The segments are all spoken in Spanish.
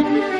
Thank you.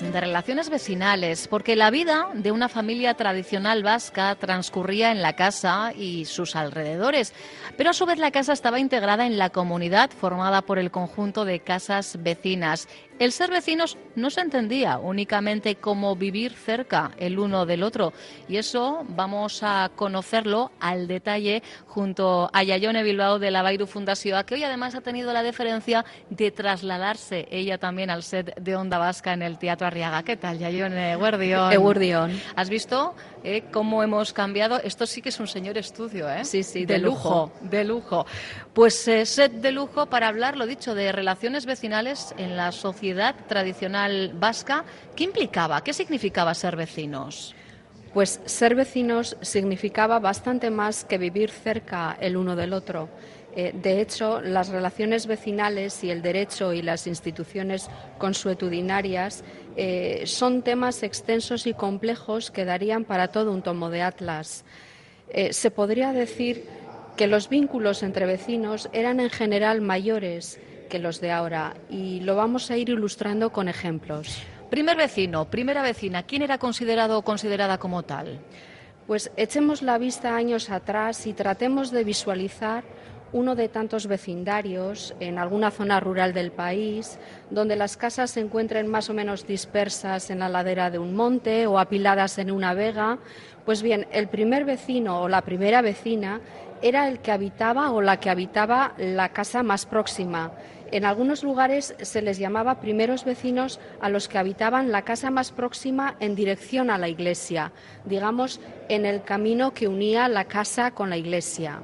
De relaciones vecinales, porque la vida de una familia tradicional vasca transcurría en la casa y sus alrededores, pero a su vez la casa estaba integrada en la comunidad formada por el conjunto de casas vecinas el ser vecinos no se entendía únicamente como vivir cerca el uno del otro y eso vamos a conocerlo al detalle junto a Yayone Bilbao de la Bairu Fundación, que hoy además ha tenido la deferencia de trasladarse ella también al set de Onda Vasca en el Teatro Arriaga. ¿Qué tal, Yayone? Eguardión. ¿Has visto eh, cómo hemos cambiado? Esto sí que es un señor estudio, ¿eh? Sí, sí, de, lujo. De lujo. Pues eh, set de lujo para hablar, lo dicho, de relaciones vecinales en la sociedad tradicional vasca, ¿qué implicaba? ¿Qué significaba ser vecinos? Pues ser vecinos significaba bastante más que vivir cerca el uno del otro. Eh, de hecho, las relaciones vecinales y el derecho y las instituciones consuetudinarias eh, son temas extensos y complejos que darían para todo un tomo de atlas. Eh, se podría decir que los vínculos entre vecinos eran en general mayores que los de ahora y lo vamos a ir ilustrando con ejemplos. Primer vecino, primera vecina, ¿quién era considerado o considerada como tal? Pues echemos la vista años atrás y tratemos de visualizar uno de tantos vecindarios en alguna zona rural del país, donde las casas se encuentren más o menos dispersas en la ladera de un monte o apiladas en una vega. Pues bien, el primer vecino o la primera vecina era el que habitaba o la que habitaba la casa más próxima en algunos lugares se les llamaba primeros vecinos a los que habitaban la casa más próxima en dirección a la iglesia, digamos, en el camino que unía la casa con la iglesia.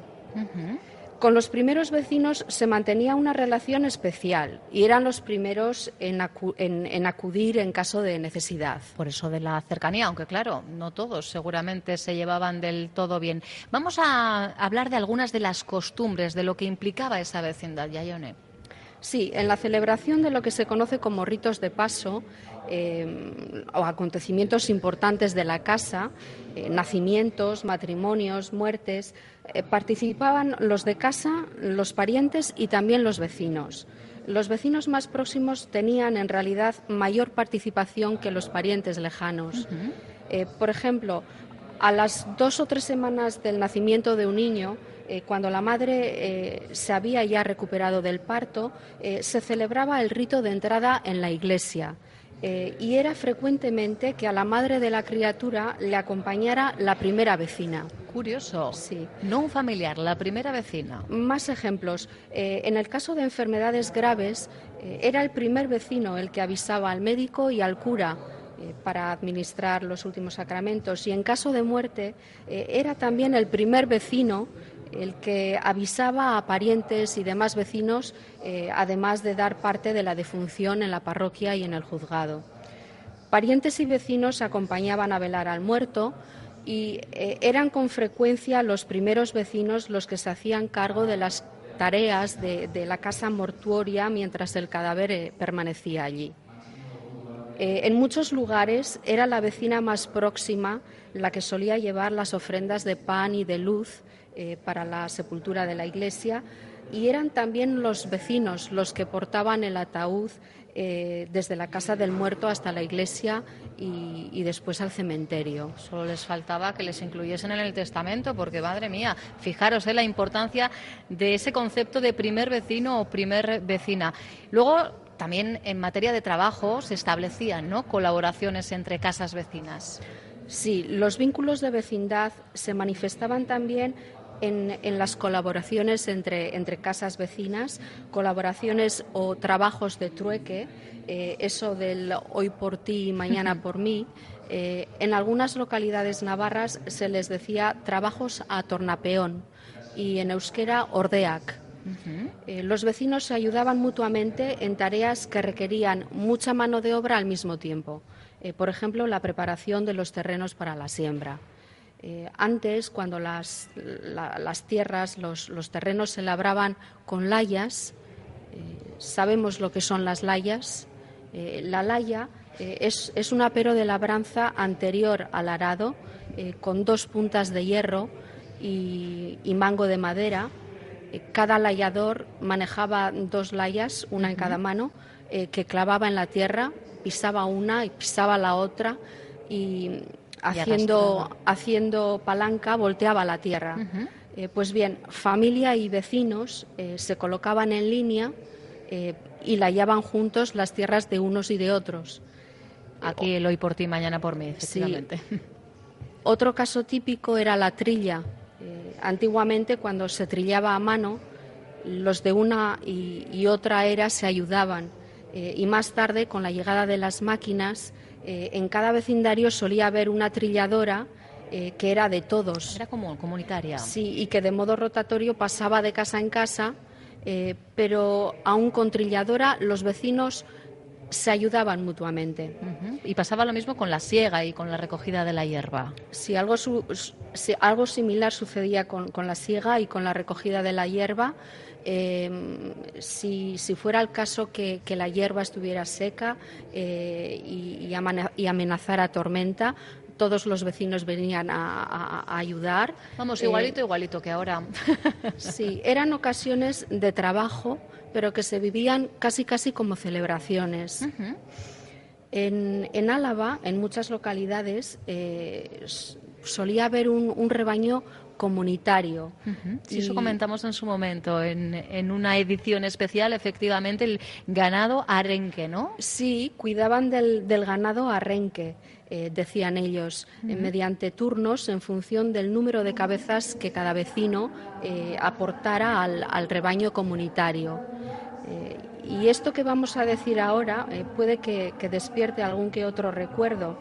Con los primeros vecinos se mantenía una relación especial y eran los primeros en, acudir en caso de necesidad. Por eso de la cercanía, aunque claro, no todos seguramente se llevaban del todo bien. Vamos a hablar de algunas de las costumbres, de lo que implicaba esa vecindad, Yayone. Sí, en la celebración de lo que se conoce como ritos de paso eh, o acontecimientos importantes de la casa, eh, nacimientos, matrimonios, muertes, eh, participaban los de casa, los parientes y también los vecinos. Los vecinos más próximos tenían en realidad mayor participación que los parientes lejanos. por ejemplo, a las dos o tres semanas del nacimiento de un niño, eh, cuando la madre eh, se había ya recuperado del parto, eh, se celebraba el rito de entrada en la iglesia. Y era frecuentemente que a la madre de la criatura le acompañara la primera vecina. Curioso. Sí. No un familiar, la primera vecina. Más ejemplos. en el caso de enfermedades graves, era el primer vecino el que avisaba al médico y al cura para administrar los últimos sacramentos y en caso de muerte era también el primer vecino el que avisaba a parientes y demás vecinos, eh, además de dar parte de la defunción en la parroquia y en el juzgado. Parientes y vecinos acompañaban a velar al muerto y eh, eran con frecuencia los primeros vecinos los que se hacían cargo de las tareas de, la casa mortuoria mientras el cadáver eh, permanecía allí. en muchos lugares era la vecina más próxima la que solía llevar las ofrendas de pan y de luz eh, para la sepultura de la iglesia y eran también los vecinos los que portaban el ataúd eh, desde la casa del muerto hasta la iglesia y, después al cementerio. Solo les faltaba que les incluyesen en el testamento, porque madre mía, fijaros en eh, la importancia de ese concepto de primer vecino o primer vecina. Luego también en materia de trabajo se establecían ¿no? colaboraciones entre casas vecinas. Sí, los vínculos de vecindad se manifestaban también en, las colaboraciones entre, entre, casas vecinas, colaboraciones o trabajos de trueque, eh, eso del hoy por ti y mañana por mí. Eh, en algunas localidades navarras se les decía trabajos a tornapeón y en euskera ordeac. Eh, los vecinos se ayudaban mutuamente en tareas que requerían mucha mano de obra al mismo tiempo. por ejemplo, la preparación de los terrenos para la siembra. Eh, antes, cuando las, tierras, los, terrenos se labraban con layas, eh, sabemos lo que son las layas. Eh, la laya es, es, un apero de labranza anterior al arado, con dos puntas de hierro y, mango de madera. cada layador manejaba dos layas, una en cada mano, que clavaba en la tierra, pisaba una y pisaba la otra y haciendo, haciendo palanca volteaba la tierra. Eh, pues bien, familia y vecinos eh, se colocaban en línea eh, y la hallaban juntos las tierras de unos y de otros. Aquí el hoy por ti, mañana por mí, efectivamente. Otro caso típico era la trilla. antiguamente, cuando se trillaba a mano, los de una y otra era se ayudaban. y más tarde, con la llegada de las máquinas, eh, en cada vecindario solía haber una trilladora eh, que era de todos. Era como comunitaria. Sí, y que de modo rotatorio pasaba de casa en casa, eh, pero aún con trilladora los vecinos se ayudaban mutuamente. Y pasaba lo mismo con la siega y con la recogida de la hierba. Sí, algo, algo similar sucedía con, con, la siega y con la recogida de la hierba. Em, si, fuera el caso que, la hierba estuviera seca eh, y, amenazara tormenta, todos los vecinos venían a, ayudar. Vamos, igualito, eh, igualito que ahora. sí, eran ocasiones de trabajo, pero que se vivían casi, casi como celebraciones. en, Álava, en muchas localidades, eh, solía haber un rebaño comunitario. Sí, eso comentamos en su momento, en, una edición especial, efectivamente, el ganado arenque, ¿no? Sí, cuidaban del, ganado arenque. Eh, decían ellos, eh, mediante turnos en función del número de cabezas que cada vecino eh, aportara al, rebaño comunitario. y esto que vamos a decir ahora puede que, que, despierte algún que otro recuerdo.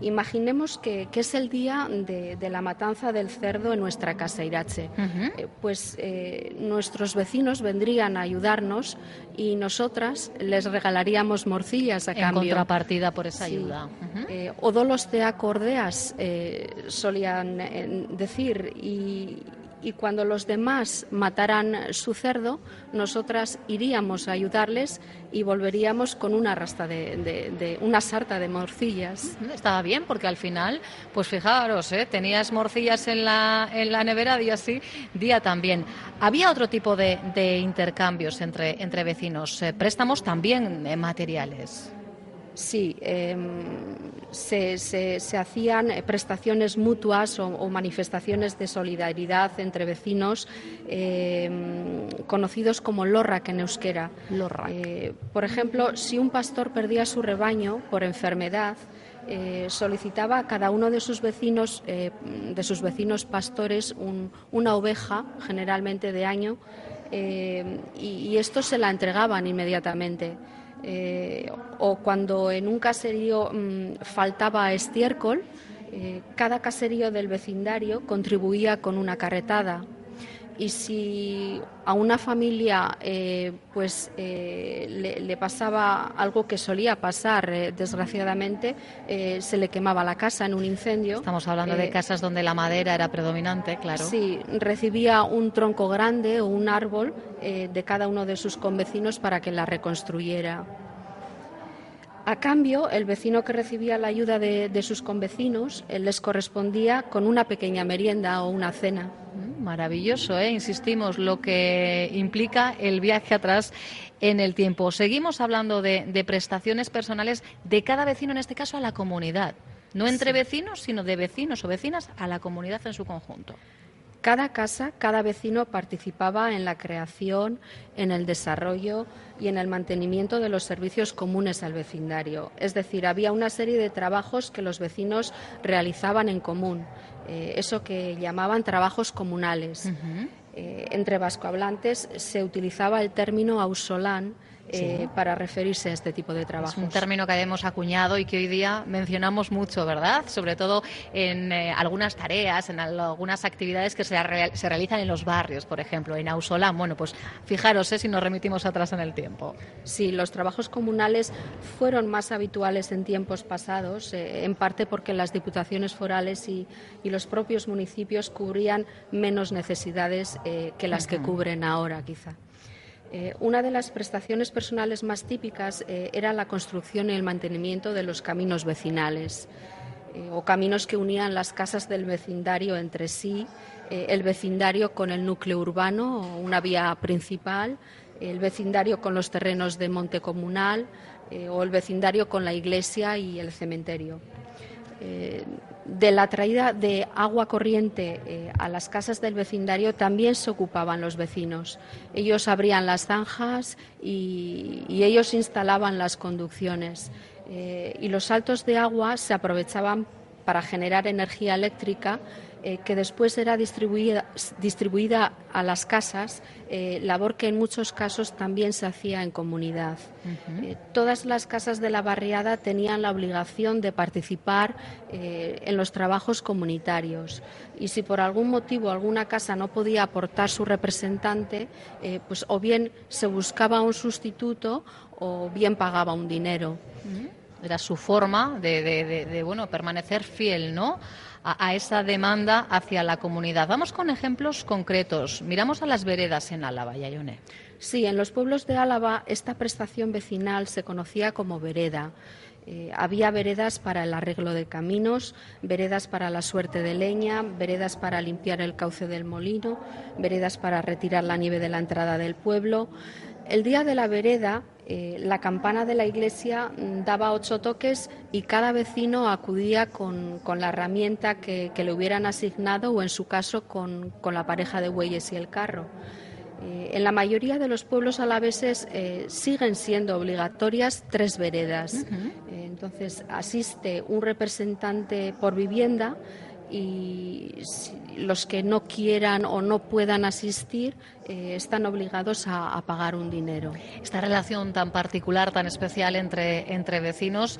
Imaginemos que, es el día de, la matanza del cerdo en nuestra casa Irache. Eh, pues eh, nuestros vecinos vendrían a ayudarnos y nosotras les regalaríamos morcillas a cambio. En contrapartida por esa ayuda. Eh, odolos de acordeas solían decir y, y cuando los demás mataran su cerdo, nosotras iríamos a ayudarles y volveríamos con una rasta de, una sarta de morcillas. Estaba bien porque al final, pues fijaros, ¿eh? tenías morcillas en la, en la nevera día sí, día también. Había otro tipo de, intercambios entre, entre vecinos, eh, préstamos también eh, materiales. Sí, em, se, se, hacían prestaciones mutuas o, manifestaciones de solidaridad entre vecinos em, conocidos como lorrak en euskera. Eh, por ejemplo, si un pastor perdía su rebaño por enfermedad, eh, solicitaba a cada uno de sus vecinos, eh, de sus vecinos pastores, una oveja, generalmente de año, y, y esto se la entregaban inmediatamente. Eh, o cuando en un caserío mm, faltaba estiércol, eh, cada caserío del vecindario contribuía con una carretada. Y si a una familia eh, pues le, pasaba algo que solía pasar, desgraciadamente, se le quemaba la casa en un incendio. Estamos hablando de casas donde la madera era predominante, claro. Sí, recibía un tronco grande o un árbol de cada uno de sus convecinos para que la reconstruyera. A cambio, el vecino que recibía la ayuda de, sus convecinos les correspondía con una pequeña merienda o una cena. Maravilloso, ¿eh? insistimos, lo que implica el viaje atrás en el tiempo. Seguimos hablando de, prestaciones personales de cada vecino, en este caso a la comunidad. No entre vecinos, sino de vecinos o vecinas a la comunidad en su conjunto. Cada casa, cada vecino participaba en la creación, en el desarrollo y en el mantenimiento de los servicios comunes al vecindario. Es decir, había una serie de trabajos que los vecinos realizaban en común, eh, eso que llamaban trabajos comunales. Eh, entre vascohablantes se utilizaba el término ausolán eh, para referirse a este tipo de trabajo. Es un término que hemos acuñado y que hoy día mencionamos mucho, ¿verdad? Sobre todo en eh, algunas tareas, en algunas actividades que se, se, realizan en los barrios, por ejemplo, en Ausolán. Bueno, pues fijaros si nos remitimos atrás en el tiempo. Sí, los trabajos comunales fueron más habituales en tiempos pasados, en parte porque las diputaciones forales y, y, los propios municipios cubrían menos necesidades que las que cubren ahora, quizá. Eh, una de las prestaciones personales más típicas eh, era la construcción y el mantenimiento de los caminos vecinales eh, o caminos que unían las casas del vecindario entre sí, el vecindario con el núcleo urbano o una vía principal, el vecindario con los terrenos de monte comunal o el vecindario con la iglesia y el cementerio de la traída de agua corriente eh, a las casas del vecindario también se ocupaban los vecinos. Ellos abrían las zanjas y, ellos instalaban las conducciones. Eh, y los saltos de agua se aprovechaban para generar energía eléctrica eh, que después era distribuida, distribuida a las casas, eh, labor que en muchos casos también se hacía en comunidad. Eh, todas las casas de la barriada tenían la obligación de participar en los trabajos comunitarios y si por algún motivo alguna casa no podía aportar su representante, pues o bien se buscaba un sustituto o bien pagaba un dinero. Era su forma de, de bueno permanecer fiel, ¿no? A, esa demanda hacia la comunidad. Vamos con ejemplos concretos. Miramos a las veredas en Álava, Yayone. Sí, en los pueblos de Álava esta prestación vecinal se conocía como vereda. Eh, había veredas para el arreglo de caminos, veredas para la suerte de leña, veredas para limpiar el cauce del molino, veredas para retirar la nieve de la entrada del pueblo. El día de la vereda eh, la campana de la iglesia mm, daba ocho toques y cada vecino acudía con, la herramienta que, le hubieran asignado o, en su caso, con, la pareja de bueyes y el carro. Eh, en la mayoría de los pueblos alaveses eh, siguen siendo obligatorias tres veredas. entonces, asiste un representante por vivienda y los que no quieran o no puedan asistir eh, están obligados a, pagar un dinero. Esta relación tan particular, tan especial entre, entre vecinos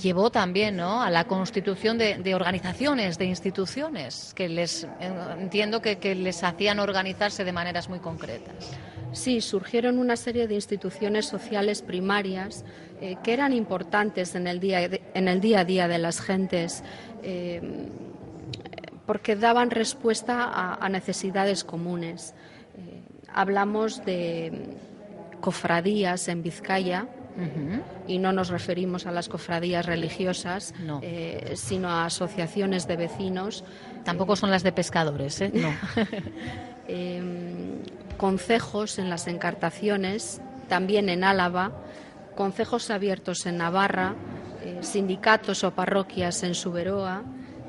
llevó también ¿no? a la constitución de, organizaciones, de instituciones, que les entiendo que, les hacían organizarse de maneras muy concretas. Sí, surgieron una serie de instituciones sociales primarias eh, que eran importantes en el día, en el día a día de las gentes. Eh, porque daban respuesta a, necesidades comunes. Eh, hablamos de cofradías en Vizcaya, y no nos referimos a las cofradías religiosas, eh, sino a asociaciones de vecinos. Tampoco son las de pescadores, ¿eh? No. Em, concejos en las encartaciones, también en Álava, concejos abiertos en Navarra, sindicatos o parroquias en Suberoa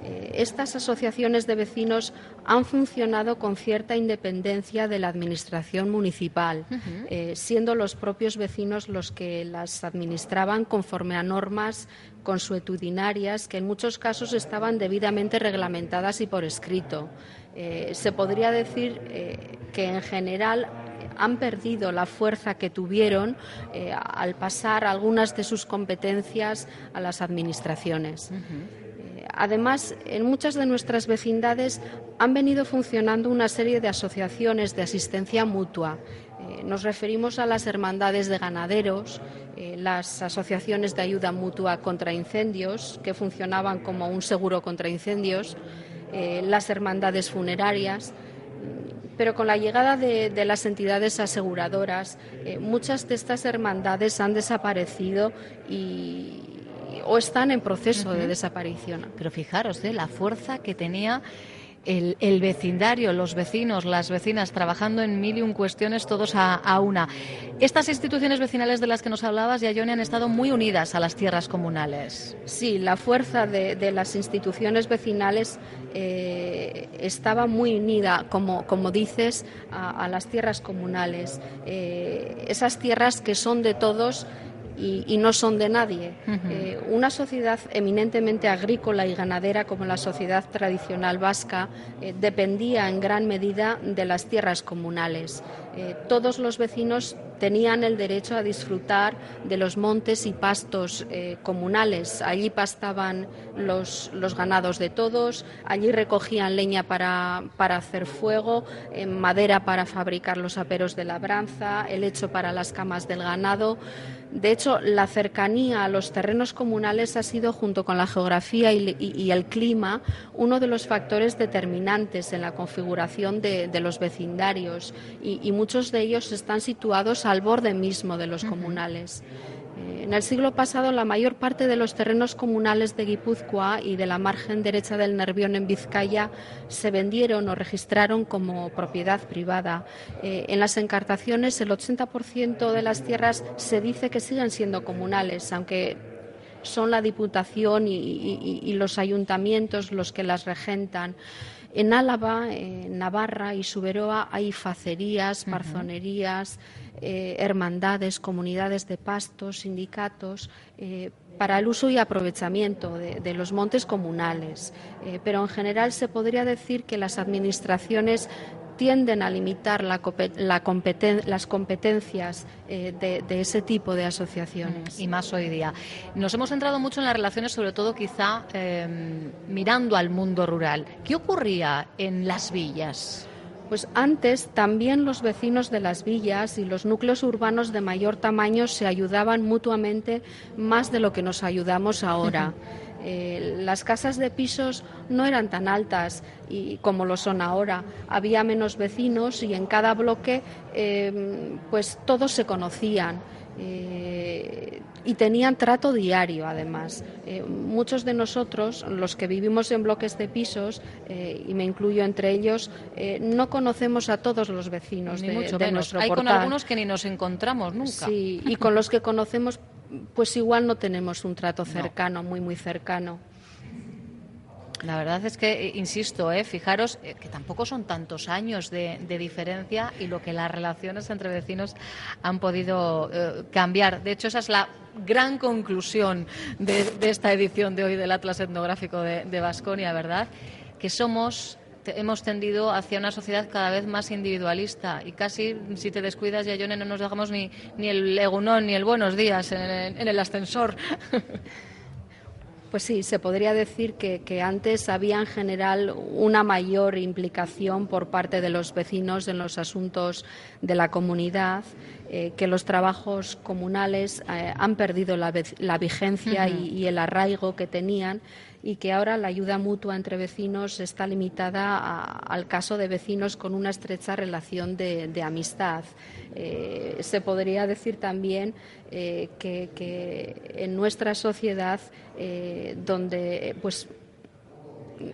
eh, estas asociaciones de vecinos han funcionado con cierta independencia de la administración municipal, eh, siendo los propios vecinos los que las administraban conforme a normas consuetudinarias que en muchos casos estaban debidamente reglamentadas y por escrito. Eh, se podría decir que en general han perdido la fuerza que tuvieron al pasar algunas de sus competencias a las administraciones. Además, en muchas de nuestras vecindades han venido funcionando una serie de asociaciones de asistencia mutua. Eh, nos referimos a las hermandades de ganaderos, eh, las asociaciones de ayuda mutua contra incendios, que funcionaban como un seguro contra incendios, eh, las hermandades funerarias. Pero con la llegada de, las entidades aseguradoras, muchas de estas hermandades han desaparecido y, o están en proceso de desaparición. Pero fijaros, ¿eh? la fuerza que tenía el, vecindario, los vecinos, las vecinas, trabajando en mil y un cuestiones todos a, una. Estas instituciones vecinales de las que nos hablabas, ya Yone, han estado muy unidas a las tierras comunales. Sí, la fuerza de, las instituciones vecinales eh, estaba muy unida, como, como dices, a, las tierras comunales. Eh, esas tierras que son de todos y, no son de nadie. Eh, una sociedad eminentemente agrícola y ganadera como la sociedad tradicional vasca eh, dependía en gran medida de las tierras comunales. Eh, todos los vecinos tenían el derecho a disfrutar de los montes y pastos comunales. Allí pastaban los, los, ganados de todos, allí recogían leña para, para hacer fuego, madera para fabricar los aperos de labranza, el hecho para las camas del ganado. De hecho, la cercanía a los terrenos comunales ha sido, junto con la geografía y, el clima, uno de los factores determinantes en la configuración de, los vecindarios y, muchos de ellos están situados al borde mismo de los comunales. En el siglo pasado, la mayor parte de los terrenos comunales de Guipúzcoa y de la margen derecha del Nervión en Vizcaya se vendieron o registraron como propiedad privada. Eh, en las encartaciones, el 80% de las tierras se dice que siguen siendo comunales, aunque son la Diputación y, los ayuntamientos los que las regentan. En Álava, en Navarra y Suberoa hay facerías, parzonerías, eh, hermandades, comunidades de pastos, sindicatos, eh, para el uso y aprovechamiento de, los montes comunales. Eh, pero en general se podría decir que las administraciones tienden a limitar las competencias de, ese tipo de asociaciones. Y más hoy día. Nos hemos centrado mucho en las relaciones, sobre todo quizá em, mirando al mundo rural. ¿Qué ocurría en las villas? Pues antes también los vecinos de las villas y los núcleos urbanos de mayor tamaño se ayudaban mutuamente más de lo que nos ayudamos ahora. Eh, las casas de pisos no eran tan altas y como lo son ahora. Había menos vecinos y en cada bloque eh, pues todos se conocían. Eh, y tenían trato diario, además. Eh, muchos de nosotros, los que vivimos en bloques de pisos, y me incluyo entre ellos, no conocemos a todos los vecinos de, mucho de nuestro Hay con algunos que ni nos encontramos nunca. Sí, y con los que conocemos, pues igual no tenemos un trato cercano, muy, muy cercano. La verdad es que, eh, insisto, eh, fijaros eh, que tampoco son tantos años de, diferencia y lo que las relaciones entre vecinos han podido cambiar. De hecho, esa es la gran conclusión de, esta edición de hoy del Atlas Etnográfico de Vasconia, ¿verdad? Que somos hemos tendido hacia una sociedad cada vez más individualista y casi si te descuidas ya no nos dejamos ni, ni el egunón ni el buenos días en el ascensor. Pues sí, se podría decir que, antes había en general una mayor implicación por parte de los vecinos en los asuntos de la comunidad, eh, que los trabajos comunales eh, han perdido la, vigencia y, el arraigo que tenían y que ahora la ayuda mutua entre vecinos está limitada al caso de vecinos con una estrecha relación de, amistad. Eh, se podría decir también eh, que, en nuestra sociedad, eh, donde pues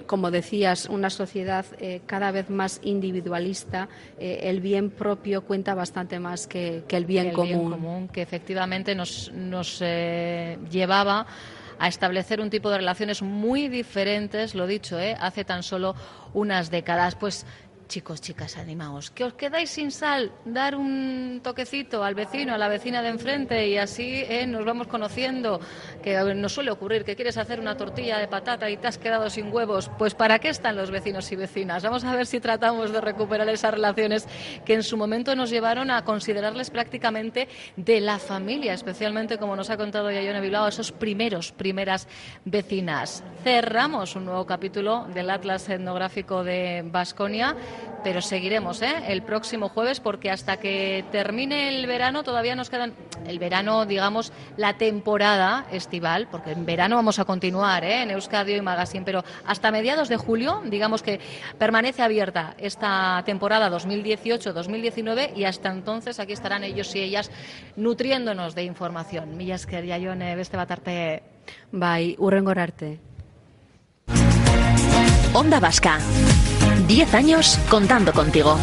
como decías, una sociedad cada vez más individualista, el bien propio cuenta bastante más que, el bien común. que efectivamente nos, nos llevaba a establecer un tipo de relaciones muy diferentes, lo dicho, ¿eh? hace tan solo unas décadas. Pues Chicos, chicas, animaos. Que os quedáis sin sal, dar un toquecito al vecino, a la vecina de enfrente y así eh, nos vamos conociendo. Que nos suele ocurrir que quieres hacer una tortilla de patata y te has quedado sin huevos. Pues ¿para qué están los vecinos y vecinas? Vamos a ver si tratamos de recuperar esas relaciones que en su momento nos llevaron a considerarles prácticamente de la familia, especialmente como nos ha contado Yayone Bilbao, esos primeros, primeras vecinas. Cerramos un nuevo capítulo del Atlas Etnográfico de Basconia pero seguiremos ¿eh? el próximo jueves porque hasta que termine el verano todavía nos quedan el verano, digamos, la temporada estival, porque en verano vamos a continuar ¿eh? en Euskadio y Magazine, pero hasta mediados de julio, digamos que permanece abierta esta temporada 2018-2019 y hasta entonces aquí estarán ellos y ellas nutriéndonos de información. Millas que jaione beste batarte. Bai, urrengorarte. Onda Vasca. 10 años contando contigo.